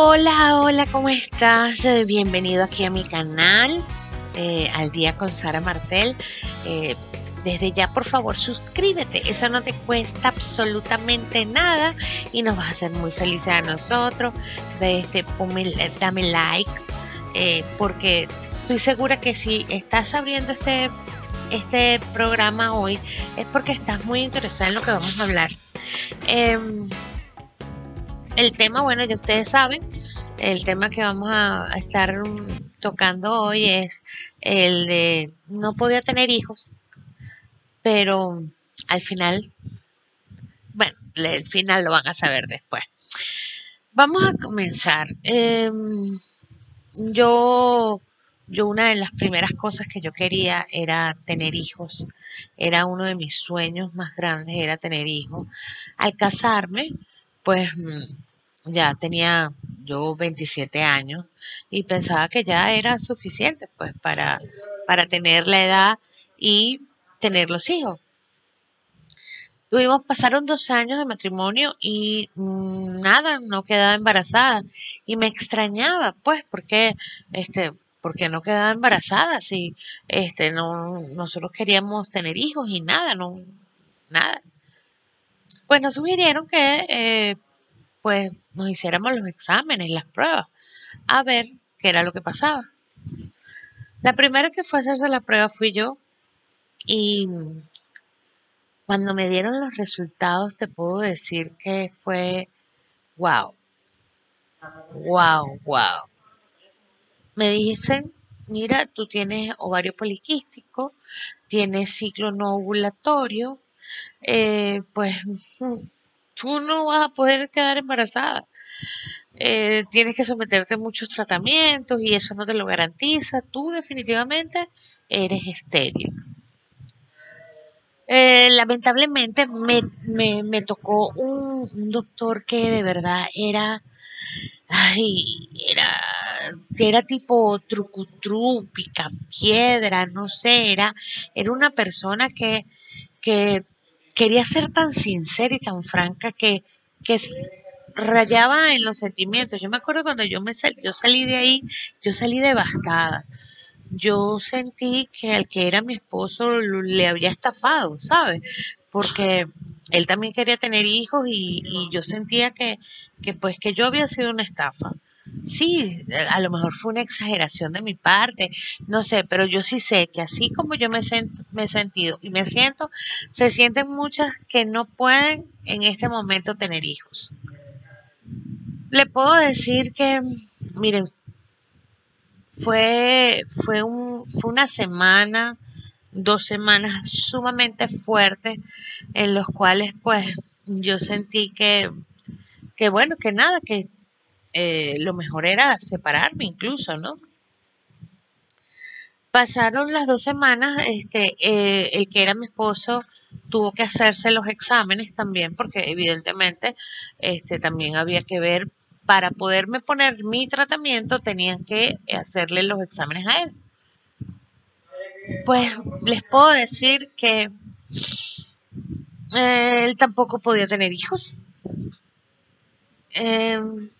Hola, hola, ¿cómo estás? Eh, Bienvenido aquí a mi canal, eh, al día con Sara Martel. Eh, desde ya, por favor, suscríbete. Eso no te cuesta absolutamente nada y nos vas a hacer muy felices a nosotros. De este, dame like, porque estoy segura que si estás abriendo este, este programa hoy es porque estás muy interesada en lo que vamos a hablar. El tema, bueno, ya ustedes saben, el tema que vamos a, estar tocando hoy es el de no podía tener hijos, pero al final, bueno, el final lo van a saber después. Vamos a comenzar. Em, yo, yo una de las primeras cosas que yo quería era tener hijos. Era uno de mis sueños más grandes, era tener hijos. Al casarme, pues mm, ya tenía yo 27 años y pensaba que ya era suficiente pues para, para tener la edad y tener los hijos. Tuvimos, pasaron dos años de matrimonio y mm, nada, no quedaba embarazada. Y me extrañaba, pues, porque, este, porque no quedaba embarazada, si, este, no, nosotros queríamos tener hijos y nada, no, nada. Pues nos sugirieron que, eh, pues, nos hiciéramos los exámenes, las pruebas, a ver qué era lo que pasaba. La primera que fue a hacerse la prueba fui yo y cuando me dieron los resultados te puedo decir que fue wow, wow, wow. Me dicen, mira, tú tienes ovario poliquístico, tienes ciclo no ovulatorio, eh, pues tú no vas a poder quedar embarazada. Eh, tienes que someterte a muchos tratamientos y eso no te lo garantiza. Tú definitivamente eres estéril. Eh, lamentablemente me, me, me tocó un, doctor que de verdad era, ay, era, era tipo trucutru, pica piedra, no sé, era, era una persona que, que quería ser tan sincera y tan franca que, que rayaba en los sentimientos. Yo me acuerdo cuando yo me yo salí de ahí, yo salí devastada. Yo sentí que al que era mi esposo le había estafado, ¿sabes? Porque él también quería tener hijos y, y yo sentía que, que pues que yo había sido una estafa. Sí, a lo mejor fue una exageración de mi parte, no sé, pero yo sí sé que así como yo me, sent- me he sentido y me siento, se sienten muchas que no pueden en este momento tener hijos. Le puedo decir que, miren, fue, fue, un, fue una semana, dos semanas sumamente fuertes en los cuales pues yo sentí que, que bueno, que nada, que eh, lo mejor era separarme incluso, ¿no? Pasaron las dos semanas, este, eh, el que era mi esposo tuvo que hacerse los exámenes también, porque evidentemente este, también había que ver, para poderme poner mi tratamiento, tenían que hacerle los exámenes a él. Pues les puedo decir que eh, él tampoco podía tener hijos. Em,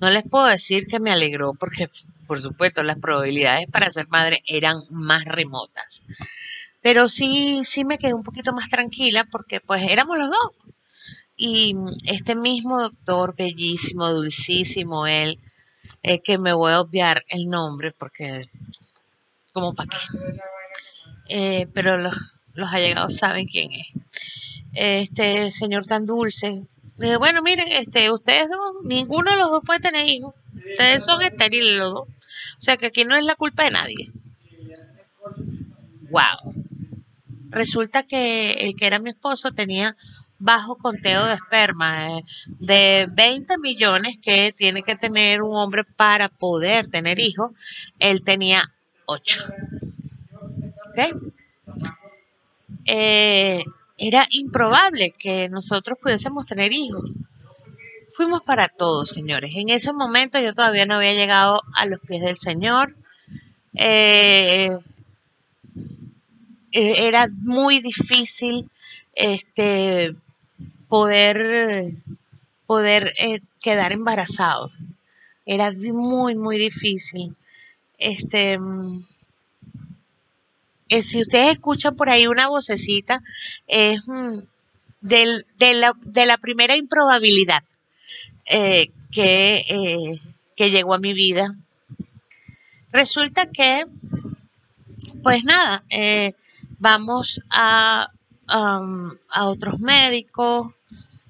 no les puedo decir que me alegró, porque por supuesto las probabilidades para ser madre eran más remotas. Pero sí, sí me quedé un poquito más tranquila porque pues éramos los dos. Y este mismo doctor, bellísimo, dulcísimo, él, eh, que me voy a obviar el nombre porque como para qué. Eh, pero los, los allegados saben quién es. Este señor tan dulce. Eh, bueno, miren, este, ustedes dos, ninguno de los dos puede tener hijos. Ustedes son estériles los dos. O sea que aquí no es la culpa de nadie. Wow. Resulta que el que era mi esposo tenía bajo conteo de esperma. eh, de 20 millones que tiene que tener un hombre para poder tener hijos, él tenía 8. ¿ok? Eh, era improbable que nosotros pudiésemos tener hijos. Fuimos para todos, señores. En ese momento yo todavía no había llegado a los pies del Señor. Eh, eh, era muy difícil este poder poder eh, quedar embarazado. Era muy, muy difícil. Este, mm, eh, si ustedes escuchan por ahí una vocecita, es mm, de, la, primera improbabilidad eh, que, que llegó a mi vida. Resulta que, pues nada, vamos a, a otros médicos,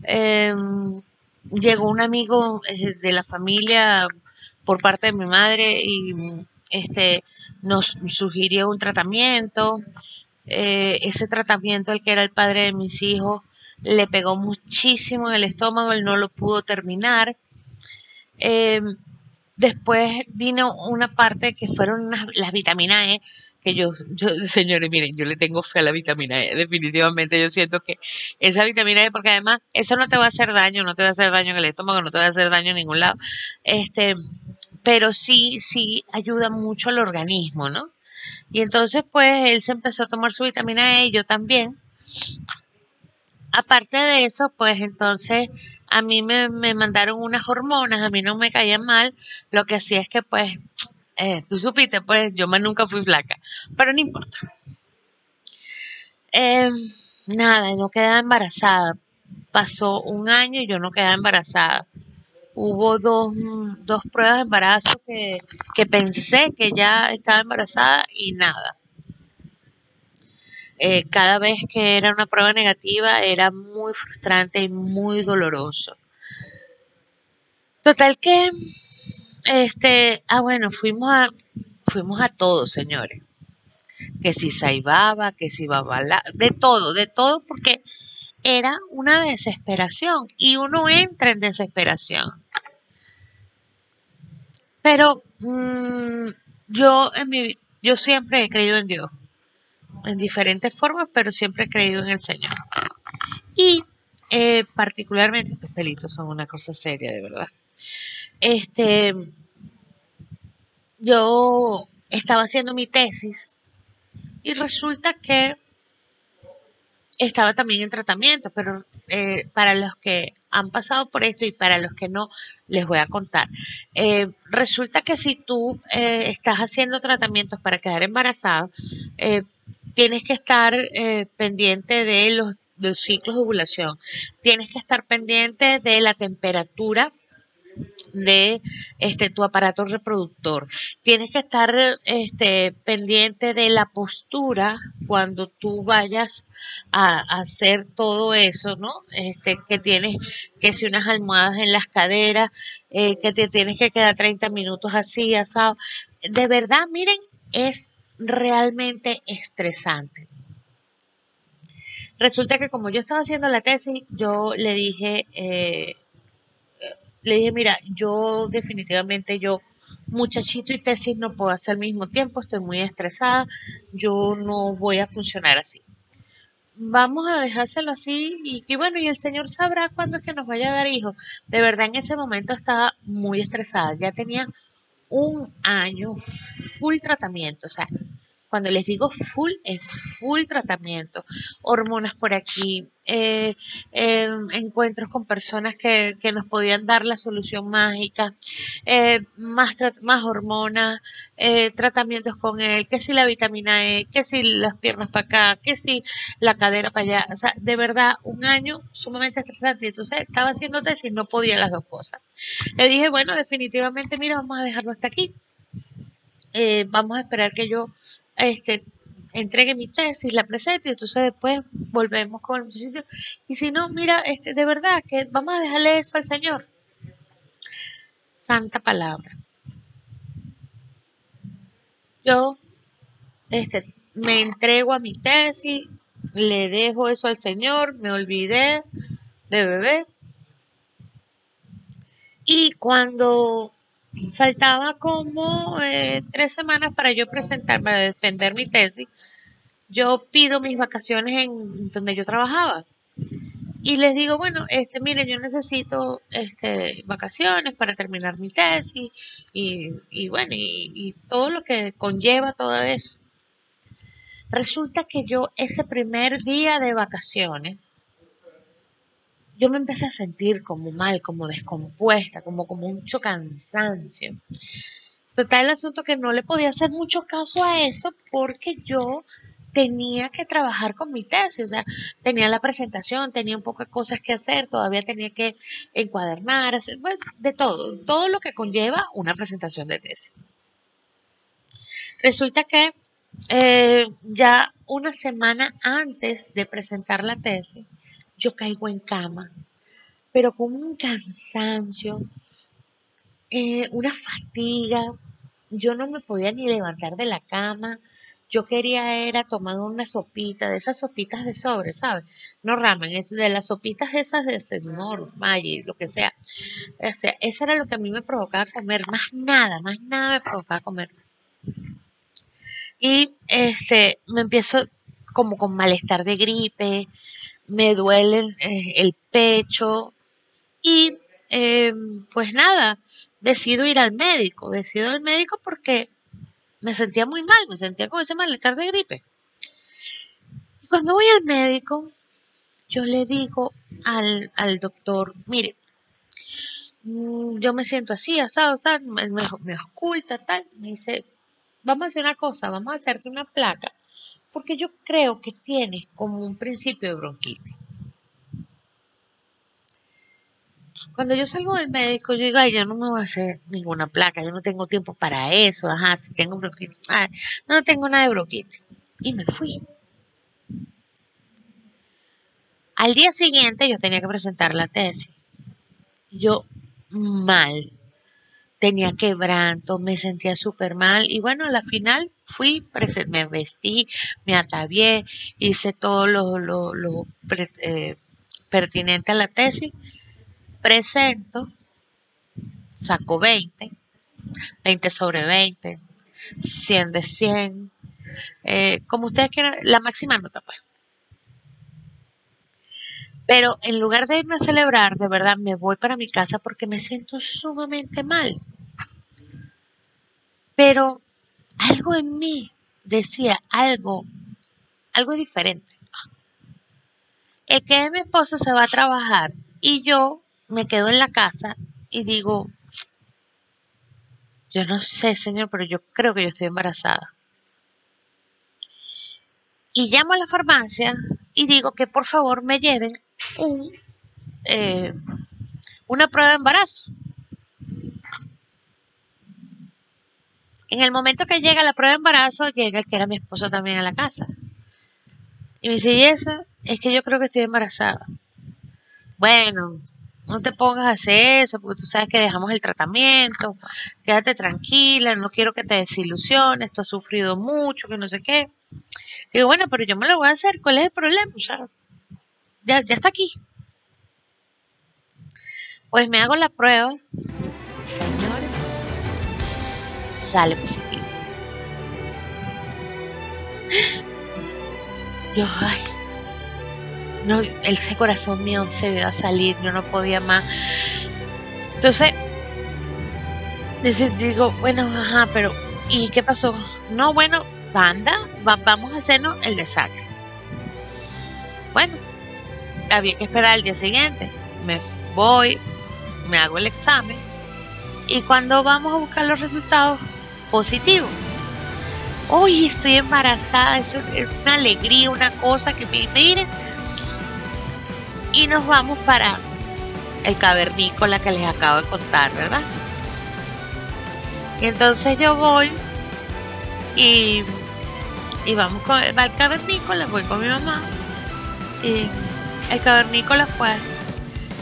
em, llegó un amigo eh, de la familia por parte de mi madre y este nos sugirió un tratamiento. Eh, ese tratamiento, el que era el padre de mis hijos, le pegó muchísimo en el estómago, él no lo pudo terminar. Em, después vino una parte que fueron las vitaminas E, que yo, yo, señores, miren, yo le tengo fe a la vitamina E, definitivamente yo siento que esa vitamina E, porque además eso no te va a hacer daño, no te va a hacer daño en el estómago, no te va a hacer daño en ningún lado, este, pero sí, sí ayuda mucho al organismo, ¿no? Y entonces, pues, él se empezó a tomar su vitamina E, yo también. Aparte de eso, pues entonces a mí me, me mandaron unas hormonas, a mí no me caían mal, lo que hacía es que pues eh, tú supiste, pues yo más nunca fui flaca, pero no importa. Eh, nada, no quedaba embarazada. Pasó un año y yo no quedaba embarazada. Hubo dos, dos pruebas de embarazo que, que pensé que ya estaba embarazada y nada. Eh, cada vez que era una prueba negativa era muy frustrante y muy doloroso. Total que este, ah, bueno, fuimos a, fuimos a todos, señores. Que si Saibaba, que si Babala, de todo, de todo, porque era una desesperación y uno entra en desesperación. Pero mm, yo, en mi, yo siempre he creído en Dios, en diferentes formas, pero siempre he creído en el Señor. Y eh, particularmente estos pelitos son una cosa seria, de verdad. Este, yo estaba haciendo mi tesis y resulta que estaba también en tratamiento, pero eh, para los que han pasado por esto y para los que no, les voy a contar. Eh, resulta que si tú eh, estás haciendo tratamientos para quedar embarazado, tienes que estar pendiente de los, de los ciclos de ovulación, tienes que estar pendiente de la temperatura de este tu aparato reproductor. Tienes que estar este pendiente de la postura cuando tú vayas a, hacer todo eso, ¿no? Este que tienes que si unas almohadas en las caderas, eh, que te tienes que quedar 30 minutos así, asado. De verdad, miren, es realmente estresante. Resulta que como yo estaba haciendo la tesis, yo le dije eh, le dije, mira, yo definitivamente yo muchachito y tesis no puedo hacer al mismo tiempo, estoy muy estresada, yo no voy a funcionar así. Vamos a dejárselo así y, y bueno, y el Señor sabrá cuándo es que nos vaya a dar hijos. De verdad en ese momento estaba muy estresada, ya tenía un año full tratamiento, o sea, cuando les digo full, es full tratamiento. Hormonas por aquí, eh, em, encuentros con personas que, nos podían dar la solución mágica, eh, más, más hormonas, eh, tratamientos con él, que si la vitamina E, que si las piernas para acá, que si la cadera para allá. O sea, de verdad, un año sumamente estresante. Entonces estaba haciendo tesis, no podía las dos cosas. Le dije, bueno, definitivamente, mira, vamos a dejarlo hasta aquí. vamos a esperar que yo este, entregue mi tesis, la presente y entonces después volvemos con el sitio. Y si no, mira, este, de verdad que vamos a dejarle eso al Señor. Santa palabra. Yo este, me entrego a mi tesis, le dejo eso al Señor, me olvidé de bebé. Y cuando faltaba como eh, tres semanas para yo presentarme a defender mi tesis. Yo pido mis vacaciones en donde yo trabajaba. Y les digo, bueno, este, miren, yo necesito este, vacaciones para terminar mi tesis y, y bueno, y, y todo lo que conlleva todo eso. Resulta que yo ese primer día de vacaciones yo me empecé a sentir como mal, como descompuesta, como, como mucho cansancio. Total, el asunto que no le podía hacer mucho caso a eso porque yo tenía que trabajar con mi tesis, o sea, tenía la presentación, tenía un poco de cosas que hacer, todavía tenía que encuadernar, hacer, de todo, todo lo que conlleva una presentación de tesis. Resulta que eh, ya una semana antes de presentar la tesis, yo caigo en cama, pero con un cansancio, eh, una fatiga, yo no me podía ni levantar de la cama, yo quería era tomar una sopita, de esas sopitas de sobre, ¿sabes? No ramen, es de las sopitas esas de Senor, Maggi, lo que sea. O sea, eso era lo que a mí me provocaba comer, más nada, más nada me provocaba comer. Y este, me empiezo como con malestar de gripe, me duele eh, el pecho y eh, pues nada, decido ir al médico, decido ir al médico porque me sentía muy mal, me sentía con ese malestar de gripe. Y cuando voy al médico, yo le digo al, doctor, mire, mm, yo me siento así, asado, me, me oculta, tal, me dice, vamos a hacer una cosa, vamos a hacerte una placa, porque yo creo que tienes como un principio de bronquitis. Cuando yo salgo del médico, yo digo, ay, yo no me voy a hacer ninguna placa, yo no tengo tiempo para eso, ajá, si tengo bronquitis, no tengo nada de bronquitis. Y me fui. Al día siguiente yo tenía que presentar la tesis. Yo mal, tenía quebranto, me sentía súper mal y bueno, a la final fui, me vestí, me atavié, hice todo lo, lo, eh, pertinente a la tesis presento, saco 20, 20 sobre 20, 100 de 100, eh, como ustedes quieran, la máxima nota pues. Pero en lugar de irme a celebrar, de verdad me voy para mi casa porque me siento sumamente mal. Pero algo en mí decía algo, algo diferente. El que mi esposo se va a trabajar y yo me quedo en la casa y digo, yo no sé, señor, pero yo creo que yo estoy embarazada. Y llamo a la farmacia y digo que por favor me lleven un, eh, una prueba de embarazo. En el momento que llega la prueba de embarazo, llega el que era mi esposo también a la casa. Y me dice, ¿y eso? Es que yo creo que estoy embarazada. Bueno, no te pongas a hacer eso, porque tú sabes que dejamos el tratamiento, quédate tranquila, no quiero que te desilusiones, tú has sufrido mucho, que no sé qué. Digo, bueno, pero yo me lo voy a hacer, ¿cuál es el problema? ya, ya está aquí. Pues me hago la prueba, señores, sale positivo. Yo, ay, no, ese corazón mío se iba a salir, yo no podía más. Entonces, digo, bueno, ajá, pero ¿y qué pasó? No, bueno, banda, vamos a hacernos el desastre. Bueno, había que esperar al día siguiente. Me voy, me hago el examen y cuando vamos a buscar los resultados positivos, hoy estoy embarazada, es una alegría, una cosa que miren y nos vamos para el cavernícola que les acabo de contar, ¿verdad? Y entonces yo voy y, y vamos con, va al cavernícola, voy con mi mamá y el cavernícola pues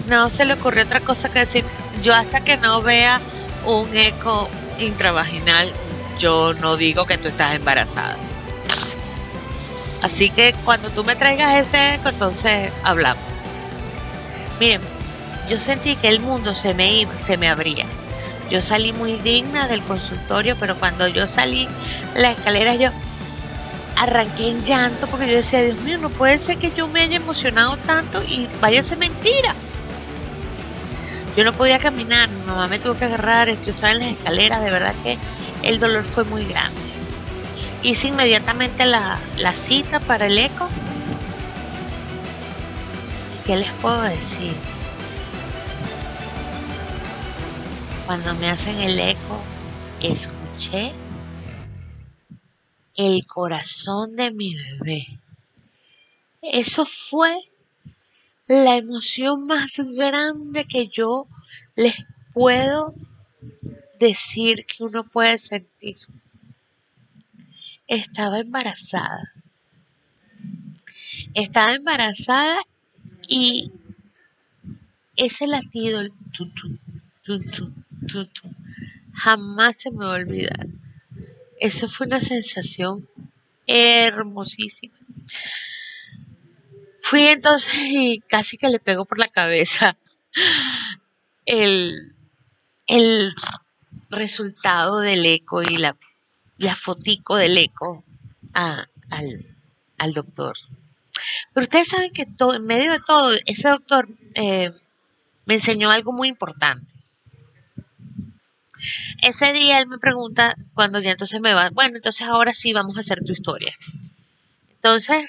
no se le ocurrió otra cosa que decir, yo hasta que no vea un eco intravaginal, yo no digo que tú estás embarazada. Así que cuando tú me traigas ese eco, entonces hablamos. Miren, yo sentí que el mundo se me iba, se me abría. Yo salí muy digna del consultorio, pero cuando yo salí la escalera yo arranqué en llanto porque yo decía, Dios mío, no puede ser que yo me haya emocionado tanto y vaya a ser mentira. Yo no podía caminar, mi mamá me tuvo que agarrar, estaba en las escaleras, de verdad que el dolor fue muy grande. Hice inmediatamente la, la cita para el eco ¿qué les puedo decir? Cuando me hacen el eco, escuché el corazón de mi bebé. Eso fue la emoción más grande que yo les puedo decir que uno puede sentir. Estaba embarazada. Estaba embarazada y ese latido, el jamás se me va a olvidar. Esa fue una sensación hermosísima. Fui entonces y casi que le pego por la cabeza el, el resultado del eco y la, la fotico del eco al, al, doctor. Pero ustedes saben que todo, en medio de todo, ese doctor eh, me enseñó algo muy importante. Ese día él me pregunta, cuando ya entonces me va, bueno, entonces ahora sí vamos a hacer tu historia. Entonces,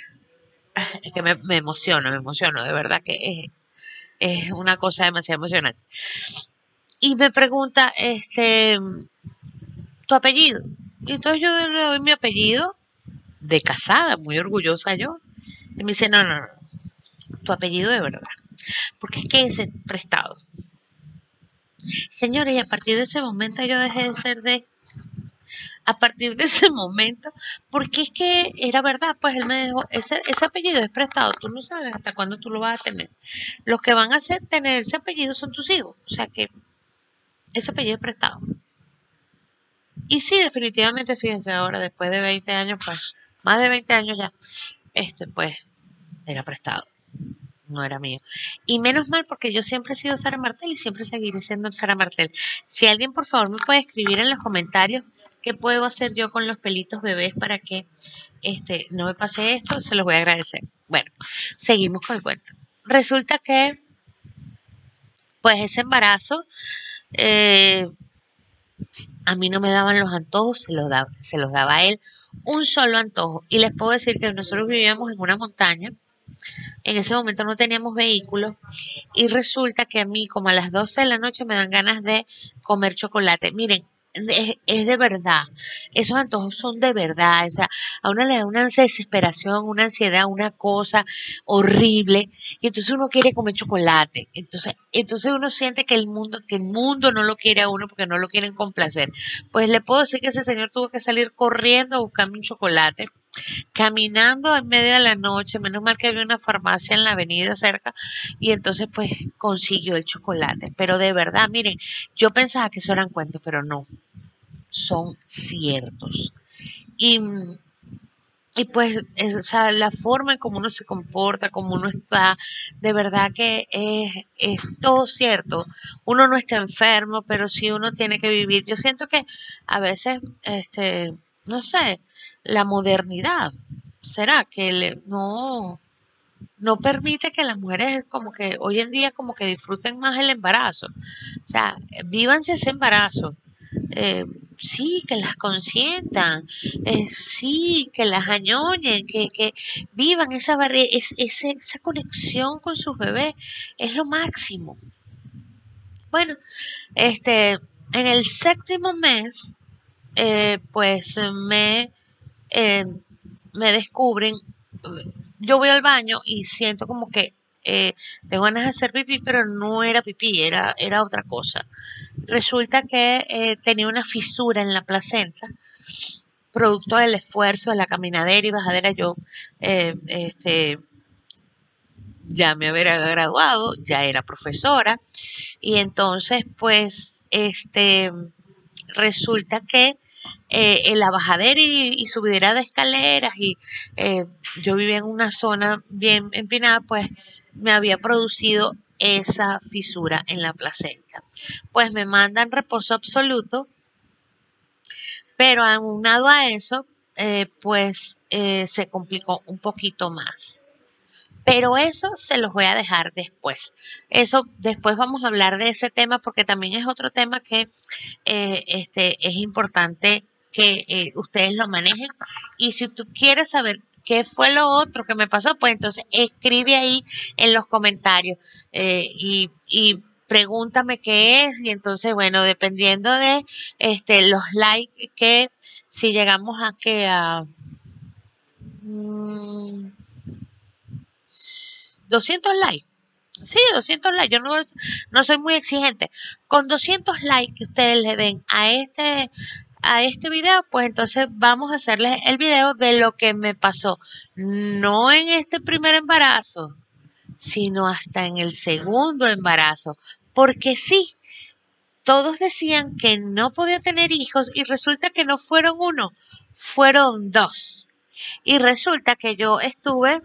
es que me, emociono, me emociono, de verdad que es, es una cosa demasiado emocionante. Y me pregunta, este, tu apellido. Y entonces yo le doy mi apellido de casada, muy orgullosa yo. Y me dice, no, no, no, tu apellido de verdad. Porque es que ese prestado. Señores, y a partir de ese momento yo dejé de ser de... A partir de ese momento, porque es que era verdad, pues él me dijo, ese, ese apellido es prestado, tú no sabes hasta cuándo tú lo vas a tener. Los que van a tener ese apellido son tus hijos, o sea que ese apellido es prestado. Y sí, definitivamente, fíjense, ahora después de 20 años, pues, más de 20 años ya, este, pues, era prestado no era mío. Y menos mal porque yo siempre he sido Sara Martel y siempre seguiré siendo Sara Martel. Si alguien por favor me puede escribir en los comentarios qué puedo hacer yo con los pelitos bebés para que este no me pase esto, se los voy a agradecer. Bueno, seguimos con el cuento. Resulta que pues ese embarazo eh, a mí no me daban los antojos, se los, daba, se los daba a él un solo antojo. Y les puedo decir que nosotros vivíamos en una montaña en ese momento no teníamos vehículos y resulta que a mí como a las 12 de la noche me dan ganas de comer chocolate. Miren, es, de verdad, esos antojos son de verdad, o sea, a uno le da una desesperación, una ansiedad, una cosa horrible, y entonces uno quiere comer chocolate, entonces, entonces uno siente que el mundo, que el mundo no lo quiere a uno porque no lo quieren complacer. Pues le puedo decir que ese señor tuvo que salir corriendo a buscarme un chocolate caminando en medio de la noche, menos mal que había una farmacia en la avenida cerca, y entonces pues consiguió el chocolate. Pero de verdad, miren, yo pensaba que eso eran cuentos, pero no, son ciertos. Y, y pues, o sea, la forma en cómo uno se comporta, cómo uno está, de verdad que es, es todo cierto. Uno no está enfermo, pero sí uno tiene que vivir. Yo siento que a veces, este, no sé, la modernidad. ¿Será que le, no, no permite que las mujeres como que hoy en día como que disfruten más el embarazo? O sea, vívanse ese embarazo. Eh, sí, que las consientan, eh, sí, que las añoñen, que, que vivan esa, es, esa, esa conexión con sus bebés, es lo máximo. Bueno, este, en el séptimo mes, eh, pues me eh, me descubren, yo voy al baño y siento como que eh, tengo ganas de hacer pipí, pero no era pipí, era, era otra cosa. Resulta que tenía una fisura en la placenta, producto del esfuerzo de la caminadera y bajadera. Yo este, ya me había graduado, ya era profesora, y entonces, pues, este, resulta que eh, en la bajadera y, subidera de escaleras y eh, yo vivía en una zona bien empinada, pues me había producido esa fisura en la placenta. Pues me mandan reposo absoluto, pero aunado a eso, eh, pues se complicó un poquito más. Pero eso se los voy a dejar después. Eso después vamos a hablar de ese tema porque también es otro tema que este, es importante que eh, ustedes lo manejen. Y si tú quieres saber ¿qué fue lo otro que me pasó? Pues entonces escribe ahí en los comentarios eh, y, y pregúntame qué es y entonces bueno dependiendo de este los likes que si llegamos a que a 200 mm, likes Sí, 200 likes. Yo no, no soy muy exigente. Con 200 likes que ustedes le den a este, a este video, pues entonces vamos a hacerles el video de lo que me pasó. No en este primer embarazo, sino hasta en el segundo embarazo. Porque sí, todos decían que no podía tener hijos y resulta que no fueron uno, fueron dos. Y resulta que yo estuve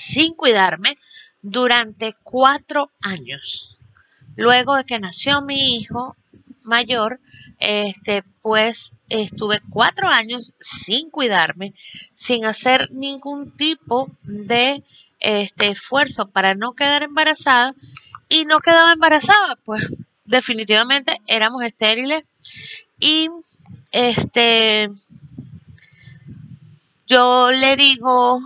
sin cuidarme durante cuatro años. Luego de que nació mi hijo mayor, este, pues estuve cuatro años sin cuidarme, sin hacer ningún tipo de este, esfuerzo para no quedar embarazada y no quedaba embarazada, pues definitivamente éramos estériles y este yo le digo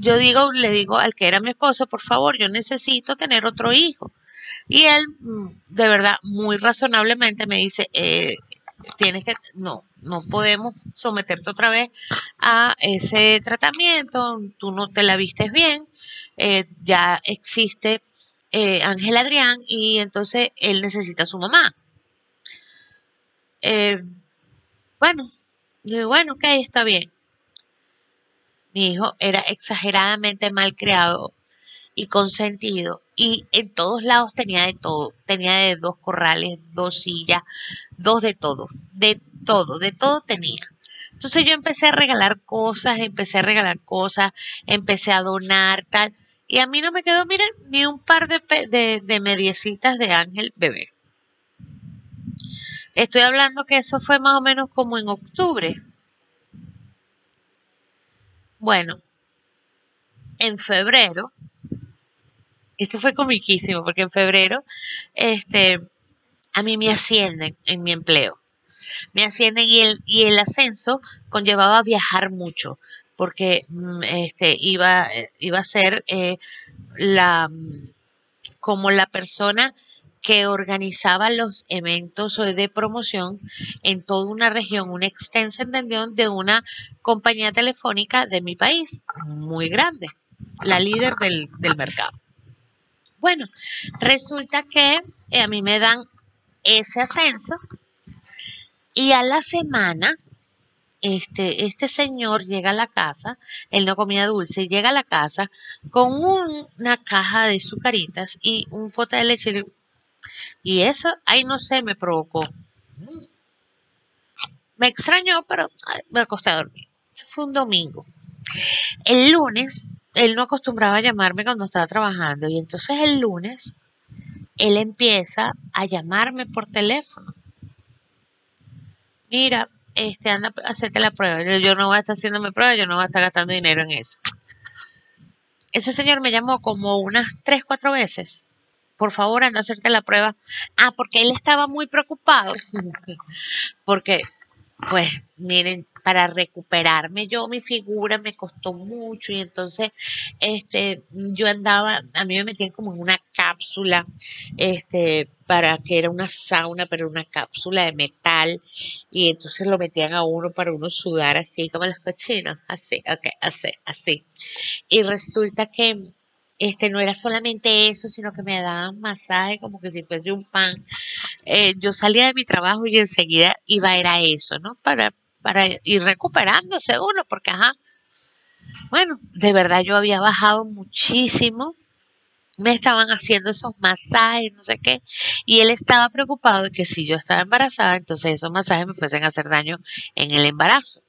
yo digo, le digo al que era mi esposo, por favor, yo necesito tener otro hijo. Y él, mm, de verdad, muy razonablemente me dice, eh, tienes que, no, no podemos someterte otra vez a ese tratamiento, tú no te la vistes bien, eh, ya existe eh, Ángel Adrián y entonces él necesita a su mamá. bueno, bueno, ok, está bien. Mi hijo era exageradamente mal creado y consentido y en todos lados tenía de todo. Tenía de dos corrales, dos sillas, dos de todo, de todo, de todo tenía. Entonces yo empecé a regalar cosas, empecé a regalar cosas, empecé a donar, tal. Y a mí no me quedó, miren, ni un par de, de, de mediecitas de ángel bebé. Estoy hablando que eso fue más o menos como en octubre. Bueno, en febrero, esto fue comiquísimo, porque en febrero, este, a mí me ascienden en mi empleo. Me ascienden y el, y el ascenso conllevaba viajar mucho, porque mm, este, iba, iba a ser eh, la, como la persona que organizaba los eventos de promoción en toda una región, una extensa extensión de una compañía telefónica de mi país, muy grande, la líder del, mercado. Bueno, resulta que eh, a mí me dan ese ascenso y a la semana este, este señor llega a la casa, él no comía dulce, llega a la casa con una caja de sucaritas y un pote de leche y eso, ahí no sé, me provocó. Me extrañó, pero me acosté a dormir. Ese fue un domingo. El lunes, él no acostumbraba a llamarme cuando estaba trabajando. Y entonces el lunes, él empieza a llamarme por teléfono. Mira, este, anda a hacerte la prueba. Yo no voy a estar haciéndome prueba, yo no voy a estar gastando dinero en eso. Ese señor me llamó como unas tres, cuatro veces por favor, anda a hacerte la prueba. Ah, porque él estaba muy preocupado. porque, pues, miren, para recuperarme yo mi figura me costó mucho y entonces este yo andaba a mí me metían como en una cápsula este para que era una sauna pero una cápsula de metal y entonces lo metían a uno para uno sudar así como los cochinos así ok así así y resulta que este no era solamente eso, sino que me daban masaje como que si fuese un pan. Eh, yo salía de mi trabajo y enseguida iba a ir a eso, ¿no? Para, para ir recuperándose uno, porque ajá. Bueno, de verdad yo había bajado muchísimo. Me estaban haciendo esos masajes, no sé qué. Y él estaba preocupado de que si yo estaba embarazada, entonces esos masajes me fuesen a hacer daño en el embarazo.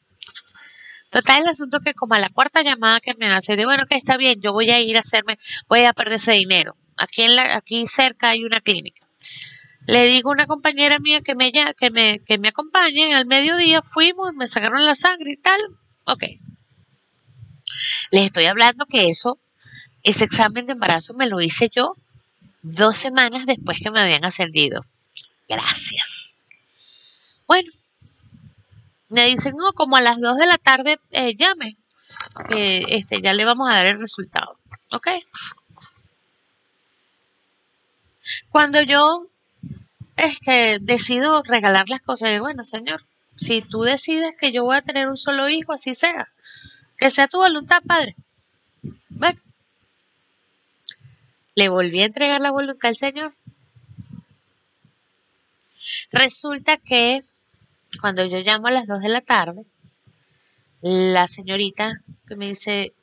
Total, el asunto que como a la cuarta llamada que me hace, de bueno, que está bien, yo voy a ir a hacerme, voy a perder ese dinero. Aquí, en la, aquí cerca hay una clínica. Le digo a una compañera mía que me, que me, que me acompañe, al mediodía fuimos, me sacaron la sangre y tal. Ok. Les estoy hablando que eso, ese examen de embarazo me lo hice yo dos semanas después que me habían ascendido. Gracias. Bueno, me dicen, no, como a las 2 de la tarde eh, llame. este, ya le vamos a dar el resultado. ¿Ok? Cuando yo este, decido regalar las cosas, digo, bueno, señor, si tú decides que yo voy a tener un solo hijo, así sea. Que sea tu voluntad, Padre. Bueno. Le volví a entregar la voluntad al Señor. Resulta que cuando yo llamo a las 2 de la tarde, la señorita que me dice,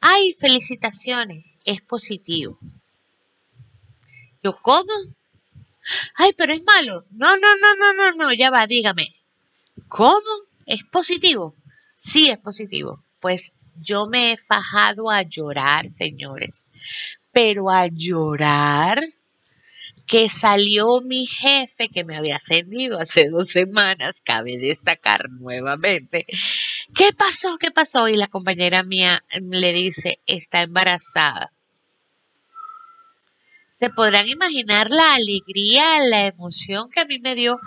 ay, felicitaciones, es positivo. Yo, ¿cómo? Ay, pero es malo. No, no, no, no, no, no, ya va, dígame. ¿Cómo? ¿Es positivo? Sí, es positivo. Pues yo me he fajado a llorar, señores. Pero a llorar que salió mi jefe que me había ascendido hace dos semanas, cabe destacar nuevamente. ¿Qué pasó? ¿Qué pasó? Y la compañera mía le dice, está embarazada. Se podrán imaginar la alegría, la emoción que a mí me dio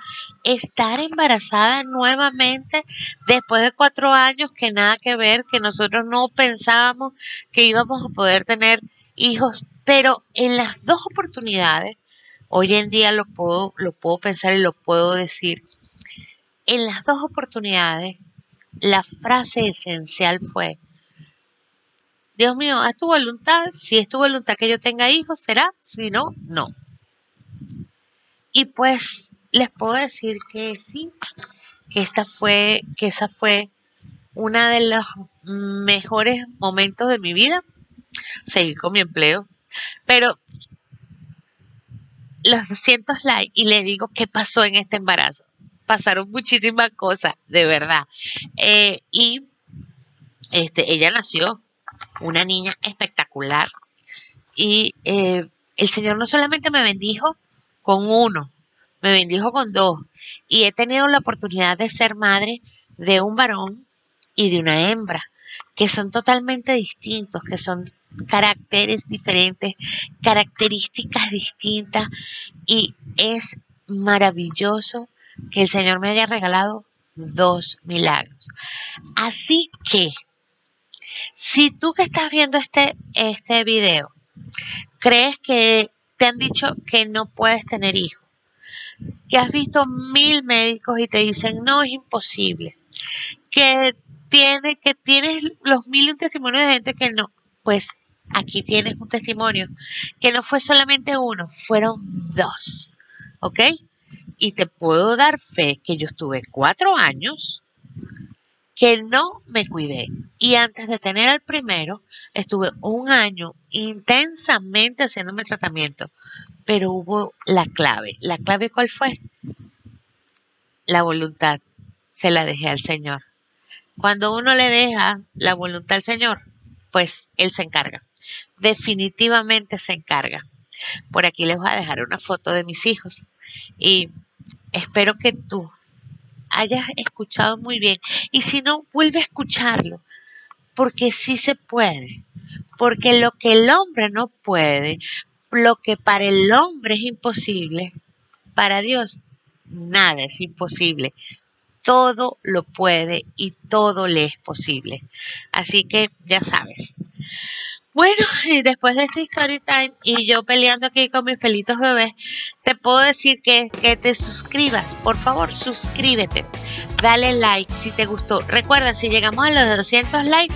estar embarazada nuevamente después de cuatro años que nada que ver, que nosotros no pensábamos que íbamos a poder tener hijos, pero en las dos oportunidades Hoy en día lo puedo, lo puedo pensar y lo puedo decir. En las dos oportunidades, la frase esencial fue, Dios mío, haz tu voluntad, si es tu voluntad que yo tenga hijos, será, si no, no. Y pues les puedo decir que sí, que esta fue, que esa fue una de los mejores momentos de mi vida, seguir con mi empleo, pero los 200 likes y le digo qué pasó en este embarazo. Pasaron muchísimas cosas, de verdad. Eh, y este, ella nació una niña espectacular. Y eh, el Señor no solamente me bendijo con uno, me bendijo con dos. Y he tenido la oportunidad de ser madre de un varón y de una hembra, que son totalmente distintos, que son caracteres diferentes, características distintas y es maravilloso que el Señor me haya regalado dos milagros. Así que, si tú que estás viendo este, este video, crees que te han dicho que no puedes tener hijos, que has visto mil médicos y te dicen no es imposible, que tiene, que tienes los mil testimonios de gente que no, pues aquí tienes un testimonio que no fue solamente uno, fueron dos. ¿Ok? Y te puedo dar fe que yo estuve cuatro años que no me cuidé. Y antes de tener al primero, estuve un año intensamente haciéndome tratamiento. Pero hubo la clave. ¿La clave cuál fue? La voluntad. Se la dejé al Señor. Cuando uno le deja la voluntad al Señor, pues Él se encarga definitivamente se encarga. Por aquí les voy a dejar una foto de mis hijos y espero que tú hayas escuchado muy bien y si no, vuelve a escucharlo porque sí se puede, porque lo que el hombre no puede, lo que para el hombre es imposible, para Dios nada es imposible. Todo lo puede y todo le es posible. Así que ya sabes, bueno, y después de este story time y yo peleando aquí con mis pelitos bebés, te puedo decir que, que te suscribas. Por favor, suscríbete. Dale like si te gustó. Recuerda, si llegamos a los 200 likes,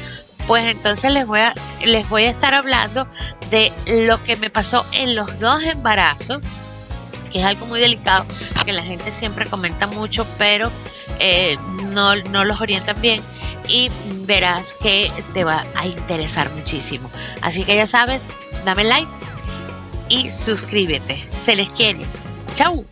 pues entonces les voy a, les voy a estar hablando de lo que me pasó en los dos embarazos, que es algo muy delicado, que la gente siempre comenta mucho, pero eh, no, no los orientan bien y verás que te va a interesar muchísimo. Así que ya sabes, dame like y suscríbete. Se les quiere. Chau.